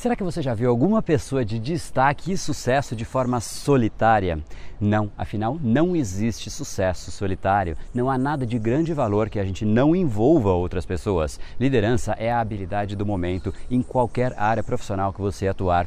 Será que você já viu alguma pessoa de destaque e sucesso de forma solitária? Não, afinal, não existe sucesso solitário. Não há nada de grande valor que a gente não envolva outras pessoas. Liderança é a habilidade do momento em qualquer área profissional que você atuar.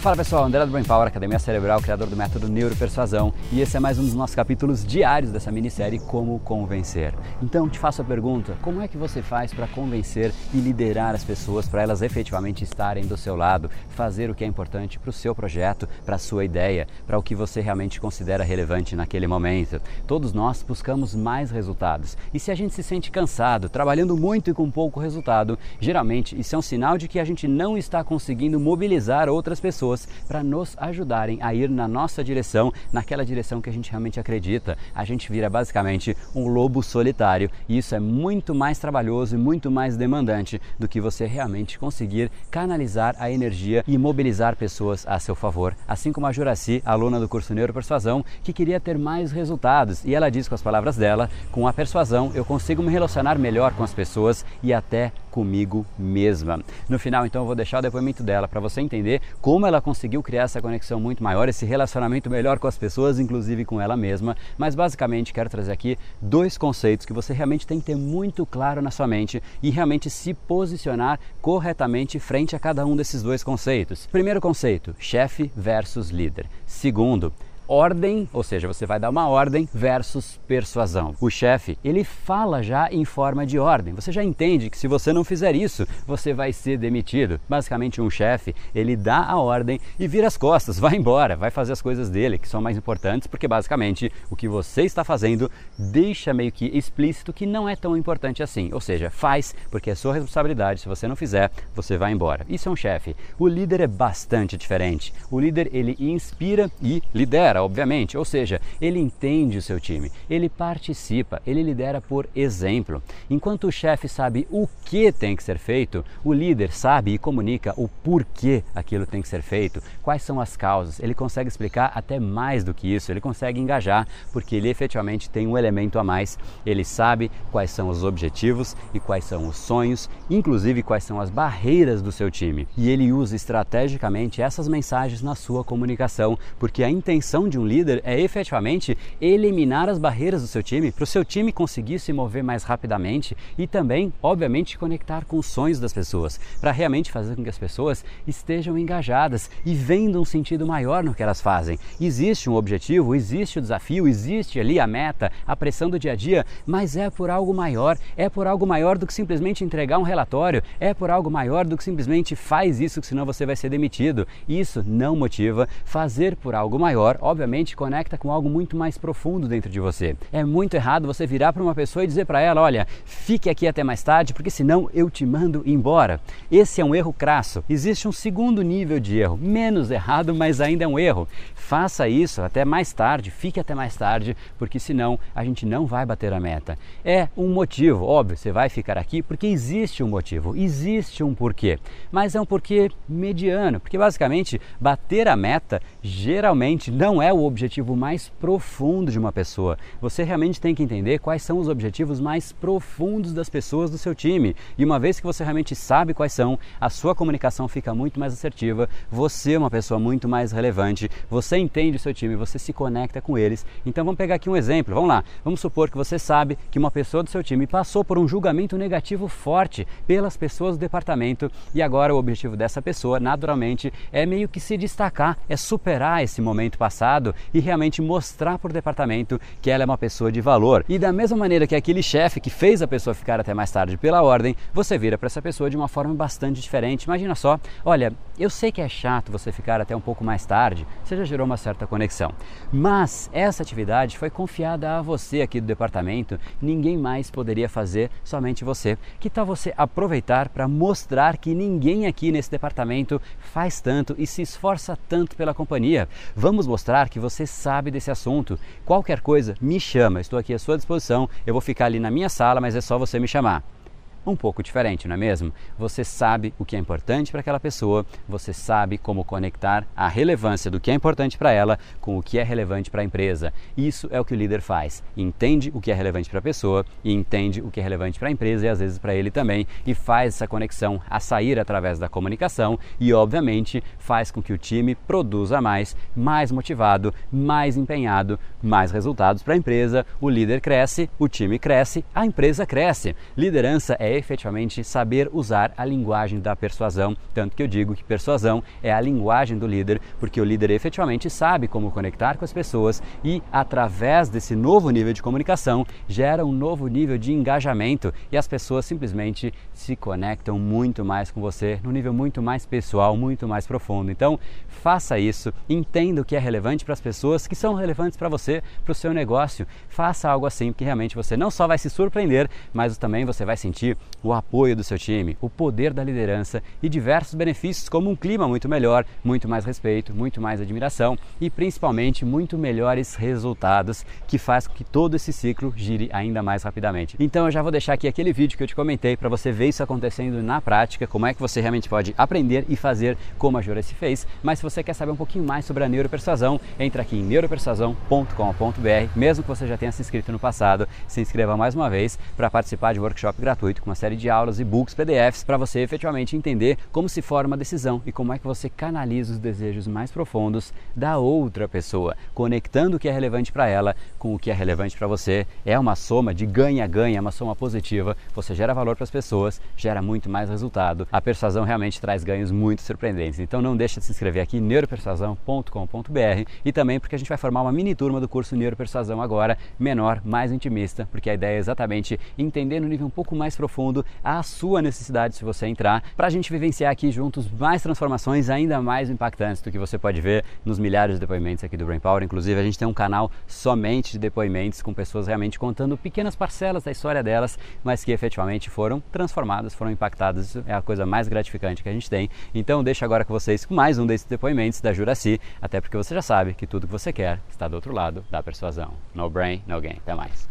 Fala pessoal, André do Brain Power, Academia Cerebral, criador do método Neuropersuasão, e esse é mais um dos nossos capítulos diários dessa minissérie Como Convencer. Então te faço a pergunta: como é que você faz para convencer e liderar as pessoas para elas efetivamente estarem do seu lado, fazer o que é importante para o seu projeto, para a sua ideia, para o que você realmente considera relevante naquele momento? Todos nós buscamos mais resultados, e se a gente se sente cansado, trabalhando muito e com pouco resultado, geralmente isso é um sinal de que a gente não está conseguindo mobilizar outras pessoas pessoas para nos ajudarem a ir na nossa direção, naquela direção que a gente realmente acredita. A gente vira basicamente um lobo solitário e isso é muito mais trabalhoso e muito mais demandante do que você realmente conseguir canalizar a energia e mobilizar pessoas a seu favor. Assim como a Juraci, aluna do curso Neuropersuasão, que queria ter mais resultados e ela diz com as palavras dela: com a persuasão eu consigo me relacionar melhor com as pessoas e até comigo mesma. No final, então, eu vou deixar o depoimento dela para você entender como ela conseguiu criar essa conexão muito maior, esse relacionamento melhor com as pessoas, inclusive com ela mesma. Mas basicamente quero trazer aqui dois conceitos que você realmente tem que ter muito claro na sua mente e realmente se posicionar corretamente frente a cada um desses dois conceitos. Primeiro conceito: chefe versus líder. Segundo, ordem, ou seja, você vai dar uma ordem versus persuasão. O chefe, ele fala já em forma de ordem. Você já entende que se você não fizer isso, você vai ser demitido. Basicamente, um chefe, ele dá a ordem e vira as costas, vai embora, vai fazer as coisas dele, que são mais importantes, porque basicamente o que você está fazendo deixa meio que explícito que não é tão importante assim. Ou seja, faz porque é sua responsabilidade. Se você não fizer, você vai embora. Isso é um chefe. O líder é bastante diferente. O líder, ele inspira e lidera obviamente, ou seja, ele entende o seu time, ele participa, ele lidera por exemplo. Enquanto o chefe sabe o que tem que ser feito, o líder sabe e comunica o porquê aquilo tem que ser feito, quais são as causas. Ele consegue explicar até mais do que isso, ele consegue engajar, porque ele efetivamente tem um elemento a mais. Ele sabe quais são os objetivos e quais são os sonhos, inclusive quais são as barreiras do seu time. E ele usa estrategicamente essas mensagens na sua comunicação, porque a intenção de um líder é efetivamente eliminar as barreiras do seu time, para o seu time conseguir se mover mais rapidamente e também, obviamente, conectar com os sonhos das pessoas, para realmente fazer com que as pessoas estejam engajadas e vendo um sentido maior no que elas fazem. Existe um objetivo, existe o desafio, existe ali a meta, a pressão do dia a dia, mas é por algo maior, é por algo maior do que simplesmente entregar um relatório, é por algo maior do que simplesmente faz isso, que senão você vai ser demitido. Isso não motiva. Fazer por algo maior, obviamente, obviamente conecta com algo muito mais profundo dentro de você. É muito errado você virar para uma pessoa e dizer para ela: olha, fique aqui até mais tarde, porque senão eu te mando embora. Esse é um erro crasso. Existe um segundo nível de erro, menos errado, mas ainda é um erro. Faça isso até mais tarde, fique até mais tarde, porque senão a gente não vai bater a meta. É um motivo, óbvio, você vai ficar aqui porque existe um motivo, existe um porquê, mas é um porquê mediano, porque basicamente bater a meta geralmente não é o objetivo mais profundo de uma pessoa. Você realmente tem que entender quais são os objetivos mais profundos das pessoas do seu time. E uma vez que você realmente sabe quais são, a sua comunicação fica muito mais assertiva, você é uma pessoa muito mais relevante, você entende o seu time, você se conecta com eles. Então vamos pegar aqui um exemplo. Vamos lá. Vamos supor que você sabe que uma pessoa do seu time passou por um julgamento negativo forte pelas pessoas do departamento e agora o objetivo dessa pessoa, naturalmente, é meio que se destacar, é superar esse momento passado e realmente mostrar para o departamento que ela é uma pessoa de valor. E da mesma maneira que aquele chefe que fez a pessoa ficar até mais tarde pela ordem, você vira para essa pessoa de uma forma bastante diferente. Imagina só, olha, eu sei que é chato você ficar até um pouco mais tarde, você já gerou uma certa conexão. Mas essa atividade foi confiada a você aqui do departamento, ninguém mais poderia fazer, somente você. Que tal você aproveitar para mostrar que ninguém aqui nesse departamento faz tanto e se esforça tanto pela companhia? Vamos mostrar que você sabe desse assunto. Qualquer coisa, me chama, estou aqui à sua disposição. Eu vou ficar ali na minha sala, mas é só você me chamar um pouco diferente, não é mesmo? Você sabe o que é importante para aquela pessoa, você sabe como conectar a relevância do que é importante para ela com o que é relevante para a empresa. Isso é o que o líder faz. Entende o que é relevante para a pessoa e entende o que é relevante para a empresa e às vezes para ele também e faz essa conexão a sair através da comunicação e, obviamente, faz com que o time produza mais, mais motivado, mais empenhado, mais resultados para a empresa. O líder cresce, o time cresce, a empresa cresce. Liderança é efetivamente saber usar a linguagem da persuasão. Tanto que eu digo que persuasão é a linguagem do líder, porque o líder efetivamente sabe como conectar com as pessoas e, através desse novo nível de comunicação, gera um novo nível de engajamento e as pessoas simplesmente se conectam muito mais com você, num nível muito mais pessoal, muito mais profundo. Então, faça isso, entenda o que é relevante para as pessoas que são relevantes para você, para o seu negócio. Faça algo assim, porque realmente você não só vai se surpreender, mas também você vai sentir o apoio do seu time, o poder da liderança e diversos benefícios, como um clima muito melhor, muito mais respeito, muito mais admiração e principalmente muito melhores resultados, que faz com que todo esse ciclo gire ainda mais rapidamente. Então eu já vou deixar aqui aquele vídeo que eu te comentei para você ver isso acontecendo na prática, como é que você realmente pode aprender e fazer como a Jura se fez. Mas se você quer saber um pouquinho mais sobre a neuropersuasão, entra aqui em neuropersuasão.com.br. Mesmo que você já tenha se inscrito no passado, se inscreva mais uma vez para participar de um workshop gratuito uma série de aulas, e-books, PDFs para você efetivamente entender como se forma a decisão e como é que você canaliza os desejos mais profundos da outra pessoa, conectando o que é relevante para ela com o que é relevante para você. É uma soma de ganha-ganha, é uma soma positiva. Você gera valor para as pessoas, gera muito mais resultado. A persuasão realmente traz ganhos muito surpreendentes. Então não deixa de se inscrever aqui neuropersuasão.com.br e também porque a gente vai formar uma mini turma do curso Neuropersuasão agora, menor, mais intimista, porque a ideia é exatamente entender no nível um pouco mais profundo a sua necessidade se você entrar, para a gente vivenciar aqui juntos mais transformações ainda mais impactantes do que você pode ver nos milhares de depoimentos aqui do Brain Power. Inclusive, a gente tem um canal somente de depoimentos com pessoas realmente contando pequenas parcelas da história delas, mas que efetivamente foram transformadas, foram impactadas. Isso é a coisa mais gratificante que a gente tem. Então, deixo agora com vocês com mais um desses depoimentos da Juraci, até porque você já sabe que tudo que você quer está do outro lado da persuasão. No brain, no gain. Até mais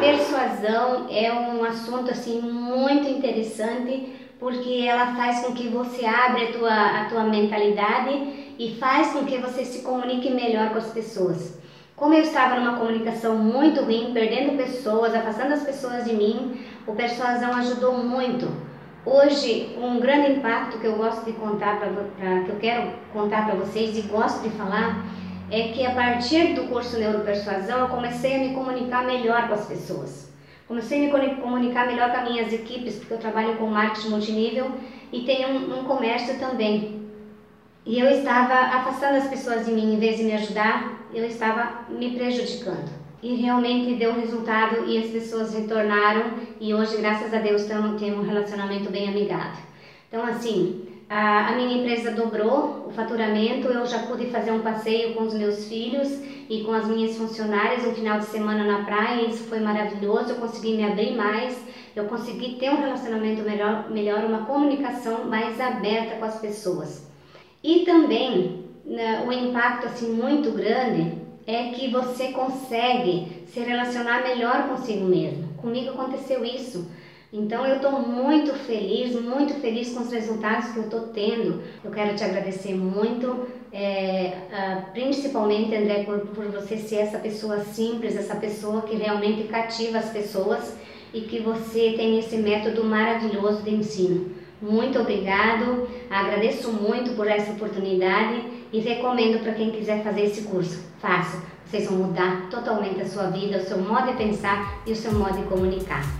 persuasão é um assunto assim muito interessante porque ela faz com que você abra a tua, a tua mentalidade e faz com que você se comunique melhor com as pessoas. Como eu estava numa comunicação muito ruim, perdendo pessoas, afastando as pessoas de mim, o persuasão ajudou muito. Hoje, um grande impacto que eu gosto de contar para que eu quero contar para vocês e gosto de falar é que a partir do curso Neuropersuasão eu comecei a me comunicar melhor com as pessoas. Comecei a me comunicar melhor com as minhas equipes, porque eu trabalho com marketing multinível e tenho um, um comércio também. E eu estava afastando as pessoas de mim, em vez de me ajudar, eu estava me prejudicando. E realmente deu resultado e as pessoas retornaram e hoje, graças a Deus, temos um relacionamento bem amigável. Então, assim, a, minha empresa dobrou o faturamento, eu já pude fazer um passeio com os meus filhos e com as minhas funcionárias um final de semana na praia, isso foi maravilhoso, eu consegui me abrir mais, eu consegui ter um relacionamento melhor, melhor uma comunicação mais aberta com as pessoas. E também né, o impacto assim muito grande é que você consegue se relacionar melhor consigo mesmo. Comigo aconteceu isso. Então eu estou muito feliz, muito feliz com os resultados que eu estou tendo. Eu quero te agradecer muito, é, uh, principalmente André, por, por você ser essa pessoa simples, essa pessoa que realmente cativa as pessoas e que você tem esse método maravilhoso de ensino. Muito obrigado, agradeço muito por essa oportunidade e recomendo para quem quiser fazer esse curso. Faça, vocês vão mudar totalmente a sua vida, o seu modo de pensar e o seu modo de comunicar.